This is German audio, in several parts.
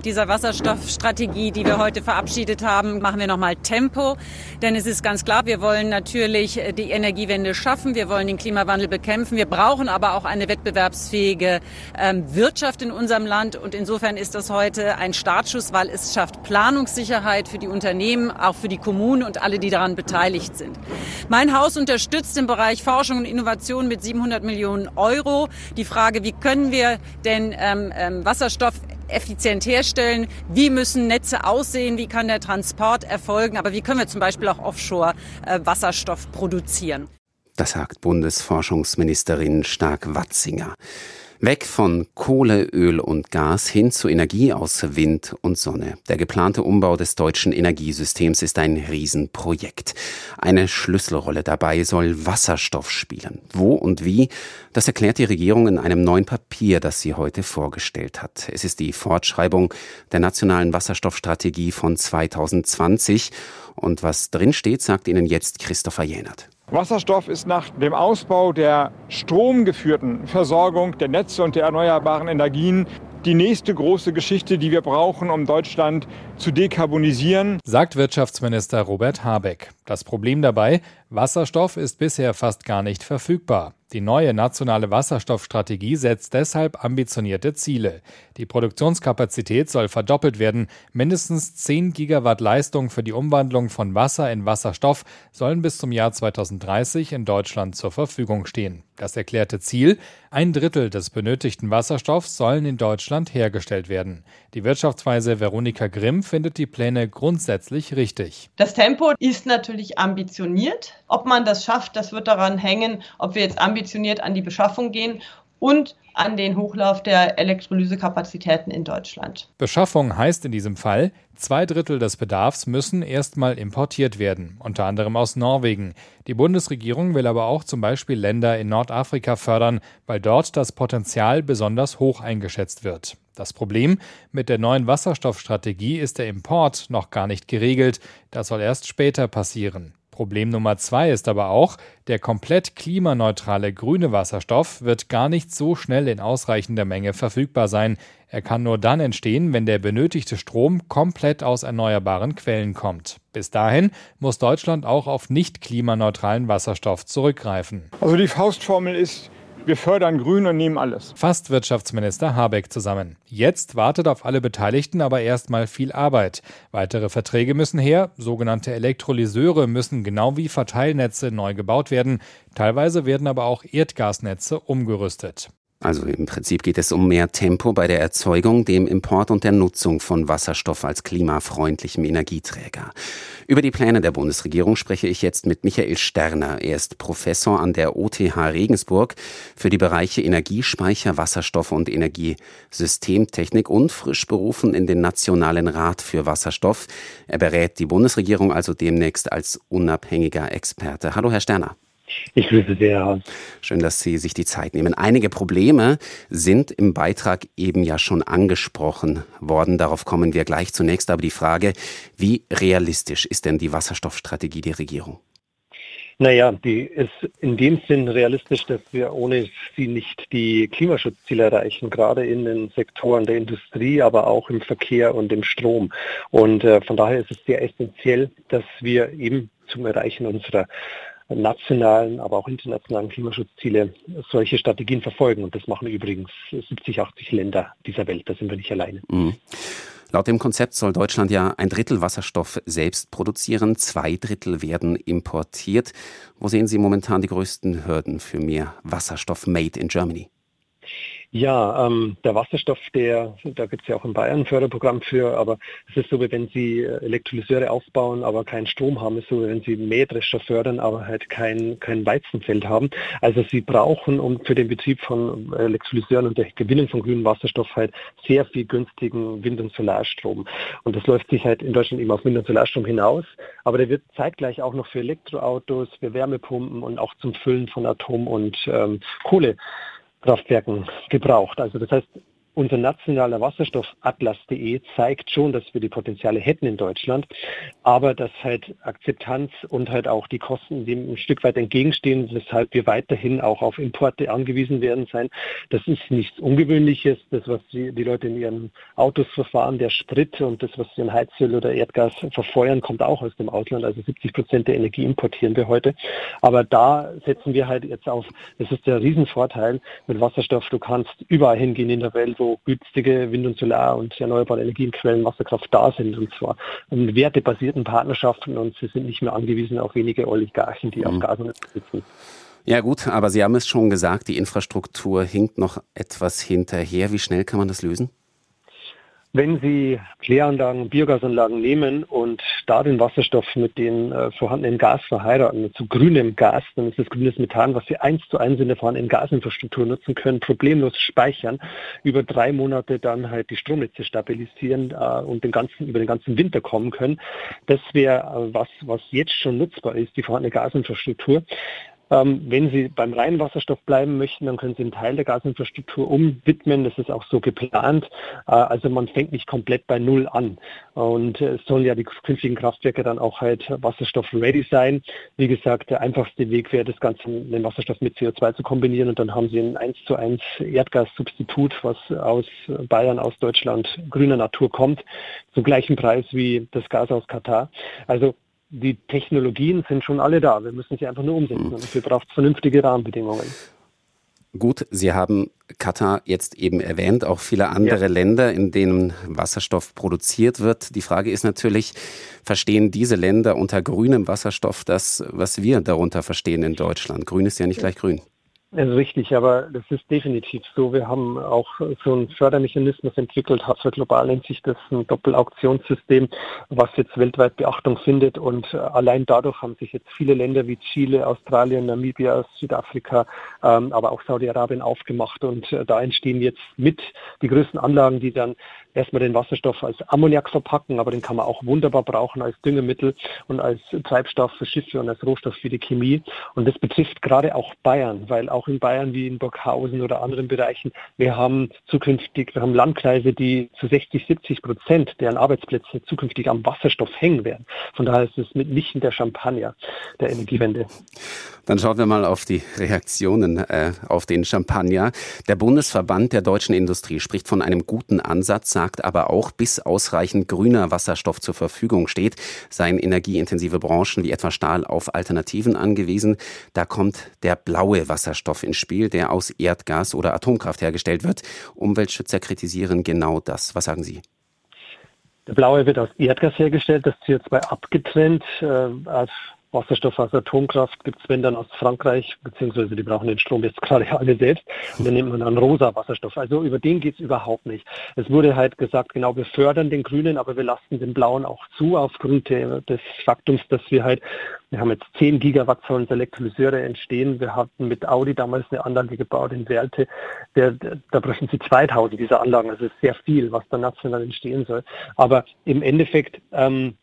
Mit dieser Wasserstoffstrategie, die wir heute verabschiedet haben, machen wir nochmal Tempo. Denn es ist ganz klar, wir wollen natürlich die Energiewende schaffen. Wir wollen den Klimawandel bekämpfen. Wir brauchen aber auch eine wettbewerbsfähige ähm, Wirtschaft in unserem Land. Und insofern ist das heute ein Startschuss, weil es schafft Planungssicherheit für die Unternehmen, auch für die Kommunen und alle, die daran beteiligt sind. Mein Haus unterstützt im Bereich Forschung und Innovation mit 700 Millionen Euro. Die Frage, wie können wir denn ähm, ähm, Wasserstoff effizient herstellen, wie müssen Netze aussehen, wie kann der Transport erfolgen, aber wie können wir zum Beispiel auch offshore äh, Wasserstoff produzieren. Das sagt Bundesforschungsministerin Stark-Watzinger. Weg von Kohle, Öl und Gas hin zu Energie aus Wind und Sonne. Der geplante Umbau des deutschen Energiesystems ist ein Riesenprojekt. Eine Schlüsselrolle dabei soll Wasserstoff spielen. Wo und wie, das erklärt die Regierung in einem neuen Papier, das sie heute vorgestellt hat. Es ist die Fortschreibung der nationalen Wasserstoffstrategie von 2020. Und was drinsteht, sagt Ihnen jetzt Christopher Jänert. Wasserstoff ist nach dem Ausbau der stromgeführten Versorgung der Netze und der erneuerbaren Energien die nächste große Geschichte, die wir brauchen, um Deutschland zu dekarbonisieren. Sagt Wirtschaftsminister Robert Habeck. Das Problem dabei, Wasserstoff ist bisher fast gar nicht verfügbar. Die neue nationale Wasserstoffstrategie setzt deshalb ambitionierte Ziele. Die Produktionskapazität soll verdoppelt werden. Mindestens 10 Gigawatt Leistung für die Umwandlung von Wasser in Wasserstoff sollen bis zum Jahr 2030 in Deutschland zur Verfügung stehen. Das erklärte Ziel, ein Drittel des benötigten Wasserstoffs sollen in Deutschland hergestellt werden. Die Wirtschaftsweise Veronika Grimm findet die Pläne grundsätzlich richtig. Das Tempo ist natürlich ambitioniert. Ob man das schafft, das wird daran hängen, ob wir jetzt ambitioniert an die Beschaffung gehen und an den Hochlauf der Elektrolysekapazitäten in Deutschland. Beschaffung heißt in diesem Fall, zwei Drittel des Bedarfs müssen erstmal importiert werden, unter anderem aus Norwegen. Die Bundesregierung will aber auch zum Beispiel Länder in Nordafrika fördern, weil dort das Potenzial besonders hoch eingeschätzt wird. Das Problem mit der neuen Wasserstoffstrategie ist der Import noch gar nicht geregelt. Das soll erst später passieren. Problem Nummer zwei ist aber auch, der komplett klimaneutrale grüne Wasserstoff wird gar nicht so schnell in ausreichender Menge verfügbar sein. Er kann nur dann entstehen, wenn der benötigte Strom komplett aus erneuerbaren Quellen kommt. Bis dahin muss Deutschland auch auf nicht klimaneutralen Wasserstoff zurückgreifen. Also die Faustformel ist, wir fördern Grün und nehmen alles. Fasst Wirtschaftsminister Habeck zusammen. Jetzt wartet auf alle Beteiligten aber erstmal viel Arbeit. Weitere Verträge müssen her, sogenannte Elektrolyseure müssen genau wie Verteilnetze neu gebaut werden. Teilweise werden aber auch Erdgasnetze umgerüstet. Also im Prinzip geht es um mehr Tempo bei der Erzeugung, dem Import und der Nutzung von Wasserstoff als klimafreundlichem Energieträger. Über die Pläne der Bundesregierung spreche ich jetzt mit Michael Sterner. Er ist Professor an der OTH Regensburg für die Bereiche Energiespeicher, Wasserstoff und Energiesystemtechnik und frisch berufen in den Nationalen Rat für Wasserstoff. Er berät die Bundesregierung also demnächst als unabhängiger Experte. Hallo, Herr Sterner. Ich grüße sehr. Schön, dass Sie sich die Zeit nehmen. Einige Probleme sind im Beitrag eben ja schon angesprochen worden. Darauf kommen wir gleich zunächst. Aber die Frage, wie realistisch ist denn die Wasserstoffstrategie der Regierung? Naja, die ist in dem Sinn realistisch, dass wir ohne sie nicht die Klimaschutzziele erreichen, gerade in den Sektoren der Industrie, aber auch im Verkehr und im Strom. Und äh, von daher ist es sehr essentiell, dass wir eben zum Erreichen unserer nationalen, aber auch internationalen Klimaschutzziele solche Strategien verfolgen. Und das machen übrigens 70, 80 Länder dieser Welt. Da sind wir nicht alleine. Mhm. Laut dem Konzept soll Deutschland ja ein Drittel Wasserstoff selbst produzieren, zwei Drittel werden importiert. Wo sehen Sie momentan die größten Hürden für mehr Wasserstoff made in Germany? Ja, ähm, der Wasserstoff, der, da gibt es ja auch in Bayern ein Förderprogramm für, aber es ist so, wie wenn Sie äh, Elektrolyseure aufbauen, aber keinen Strom haben, es ist so, wie wenn Sie Mähdrescher fördern, aber halt kein, kein Weizenfeld haben. Also Sie brauchen um für den Betrieb von Elektrolyseuren und der Gewinnung von grünem Wasserstoff halt sehr viel günstigen Wind- und Solarstrom. Und das läuft sich halt in Deutschland eben auf Wind- und Solarstrom hinaus, aber der wird zeitgleich auch noch für Elektroautos, für Wärmepumpen und auch zum Füllen von Atom- und ähm, Kohle Kraftwerken gebraucht. Also das heißt, unser nationaler Wasserstoffatlas.de zeigt schon, dass wir die Potenziale hätten in Deutschland, aber dass halt Akzeptanz und halt auch die Kosten dem ein Stück weit entgegenstehen, weshalb wir weiterhin auch auf Importe angewiesen werden sein. Das ist nichts Ungewöhnliches. Das, was die, die Leute in ihren Autos verfahren, der Sprit und das, was sie in Heizöl oder Erdgas verfeuern, kommt auch aus dem Ausland. Also 70 Prozent der Energie importieren wir heute. Aber da setzen wir halt jetzt auf, das ist der Riesenvorteil mit Wasserstoff. Du kannst überall hingehen in der Welt, wo günstige Wind- und Solar- und erneuerbare Energienquellen, Wasserkraft da sind und zwar in wertebasierten Partnerschaften und sie sind nicht mehr angewiesen auf wenige Oligarchen, die mhm. auf Gas und sitzen. Ja gut, aber Sie haben es schon gesagt, die Infrastruktur hinkt noch etwas hinterher. Wie schnell kann man das lösen? Wenn Sie Kläranlagen, Biogasanlagen nehmen und da den Wasserstoff mit dem äh, vorhandenen Gas verheiraten, zu grünem Gas, dann ist das grünes Methan, was Sie eins zu eins in der vorhandenen Gasinfrastruktur nutzen können, problemlos speichern, über drei Monate dann halt die Stromnetze stabilisieren äh, und den ganzen, über den ganzen Winter kommen können. Das wäre äh, was, was jetzt schon nutzbar ist, die vorhandene Gasinfrastruktur. Ähm, wenn Sie beim reinen Wasserstoff bleiben möchten, dann können Sie einen Teil der Gasinfrastruktur umwidmen. Das ist auch so geplant. Äh, also man fängt nicht komplett bei Null an. Und äh, es sollen ja die künftigen Kraftwerke dann auch halt Wasserstoff-ready sein. Wie gesagt, der einfachste Weg wäre, das Ganze, den Wasserstoff mit CO2 zu kombinieren und dann haben Sie ein 1 zu 1 Erdgassubstitut, was aus Bayern, aus Deutschland, grüner Natur kommt, zum gleichen Preis wie das Gas aus Katar. Also die Technologien sind schon alle da. Wir müssen sie einfach nur umsetzen. Mhm. Und dafür braucht es vernünftige Rahmenbedingungen. Gut, Sie haben Katar jetzt eben erwähnt, auch viele andere ja. Länder, in denen Wasserstoff produziert wird. Die Frage ist natürlich, verstehen diese Länder unter grünem Wasserstoff das, was wir darunter verstehen in Deutschland? Grün ist ja nicht gleich grün. Also richtig, aber das ist definitiv so. Wir haben auch so einen Fördermechanismus entwickelt, für global nennt sich das ein Doppelauktionssystem, was jetzt weltweit Beachtung findet. Und allein dadurch haben sich jetzt viele Länder wie Chile, Australien, Namibia, Südafrika, ähm, aber auch Saudi-Arabien aufgemacht. Und äh, da entstehen jetzt mit die größten Anlagen, die dann erstmal den Wasserstoff als Ammoniak verpacken, aber den kann man auch wunderbar brauchen als Düngemittel und als Treibstoff für Schiffe und als Rohstoff für die Chemie. Und das betrifft gerade auch Bayern, weil auch in Bayern wie in Burghausen oder anderen Bereichen, wir haben zukünftig, wir haben Landkreise, die zu 60, 70 Prozent deren Arbeitsplätze zukünftig am Wasserstoff hängen werden. Von daher ist es mitnichten der Champagner der Energiewende. Dann schauen wir mal auf die Reaktionen äh, auf den Champagner. Der Bundesverband der deutschen Industrie spricht von einem guten Ansatz, sagt aber auch, bis ausreichend grüner Wasserstoff zur Verfügung steht, seien energieintensive Branchen wie etwa Stahl auf Alternativen angewiesen. Da kommt der blaue Wasserstoff ins Spiel, der aus Erdgas oder Atomkraft hergestellt wird. Umweltschützer kritisieren genau das. Was sagen Sie? Der blaue wird aus Erdgas hergestellt, das CO2 abgetrennt. Äh, Wasserstoff aus Atomkraft gibt es, wenn dann aus Frankreich, beziehungsweise die brauchen den Strom jetzt gerade alle selbst. Und dann nimmt man dann rosa Wasserstoff. Also über den geht es überhaupt nicht. Es wurde halt gesagt, genau, wir fördern den Grünen, aber wir lassen den Blauen auch zu, aufgrund des Faktums, dass wir halt, wir haben jetzt 10 Gigawatt sollen Elektrolyseure entstehen. Wir hatten mit Audi damals eine Anlage gebaut in Werlte. Der, der, da bräuchten sie 2000 dieser Anlagen. Also ist sehr viel, was da national entstehen soll. Aber im Endeffekt, ähm,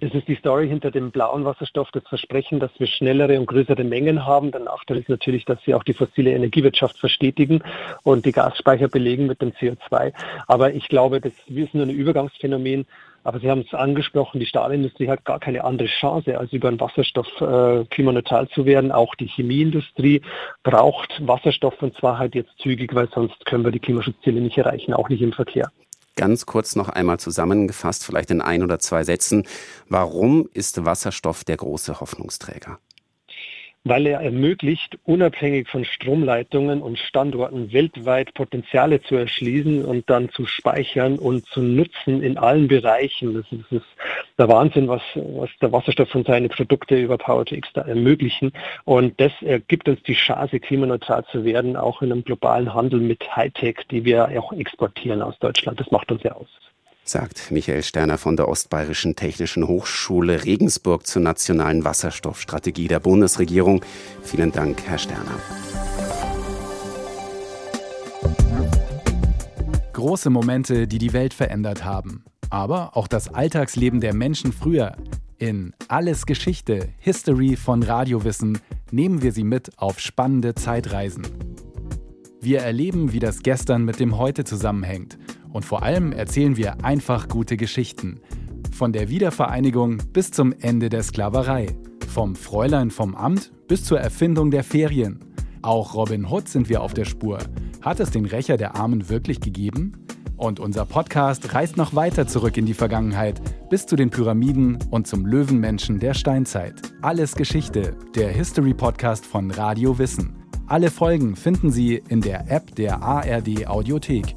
das ist die Story hinter dem blauen Wasserstoff, das Versprechen, dass wir schnellere und größere Mengen haben. Der Nachteil ist natürlich, dass sie auch die fossile Energiewirtschaft verstetigen und die Gasspeicher belegen mit dem CO2. Aber ich glaube, das ist nur ein Übergangsphänomen. Aber Sie haben es angesprochen, die Stahlindustrie hat gar keine andere Chance, als über einen Wasserstoff äh, klimaneutral zu werden. Auch die Chemieindustrie braucht Wasserstoff und zwar halt jetzt zügig, weil sonst können wir die Klimaschutzziele nicht erreichen, auch nicht im Verkehr ganz kurz noch einmal zusammengefasst, vielleicht in ein oder zwei Sätzen. Warum ist Wasserstoff der große Hoffnungsträger? Weil er ermöglicht, unabhängig von Stromleitungen und Standorten weltweit Potenziale zu erschließen und dann zu speichern und zu nutzen in allen Bereichen. Das ist, das ist der Wahnsinn, was, was der Wasserstoff und seine Produkte über Power-to-X da ermöglichen. Und das gibt uns die Chance, klimaneutral zu werden, auch in einem globalen Handel mit Hightech, die wir auch exportieren aus Deutschland. Das macht uns ja aus sagt Michael Sterner von der Ostbayerischen Technischen Hochschule Regensburg zur nationalen Wasserstoffstrategie der Bundesregierung. Vielen Dank, Herr Sterner. Große Momente, die die Welt verändert haben. Aber auch das Alltagsleben der Menschen früher. In Alles Geschichte, History von Radiowissen nehmen wir Sie mit auf spannende Zeitreisen. Wir erleben, wie das Gestern mit dem Heute zusammenhängt. Und vor allem erzählen wir einfach gute Geschichten. Von der Wiedervereinigung bis zum Ende der Sklaverei. Vom Fräulein vom Amt bis zur Erfindung der Ferien. Auch Robin Hood sind wir auf der Spur. Hat es den Rächer der Armen wirklich gegeben? Und unser Podcast reist noch weiter zurück in die Vergangenheit, bis zu den Pyramiden und zum Löwenmenschen der Steinzeit. Alles Geschichte, der History Podcast von Radio Wissen. Alle Folgen finden Sie in der App der ARD Audiothek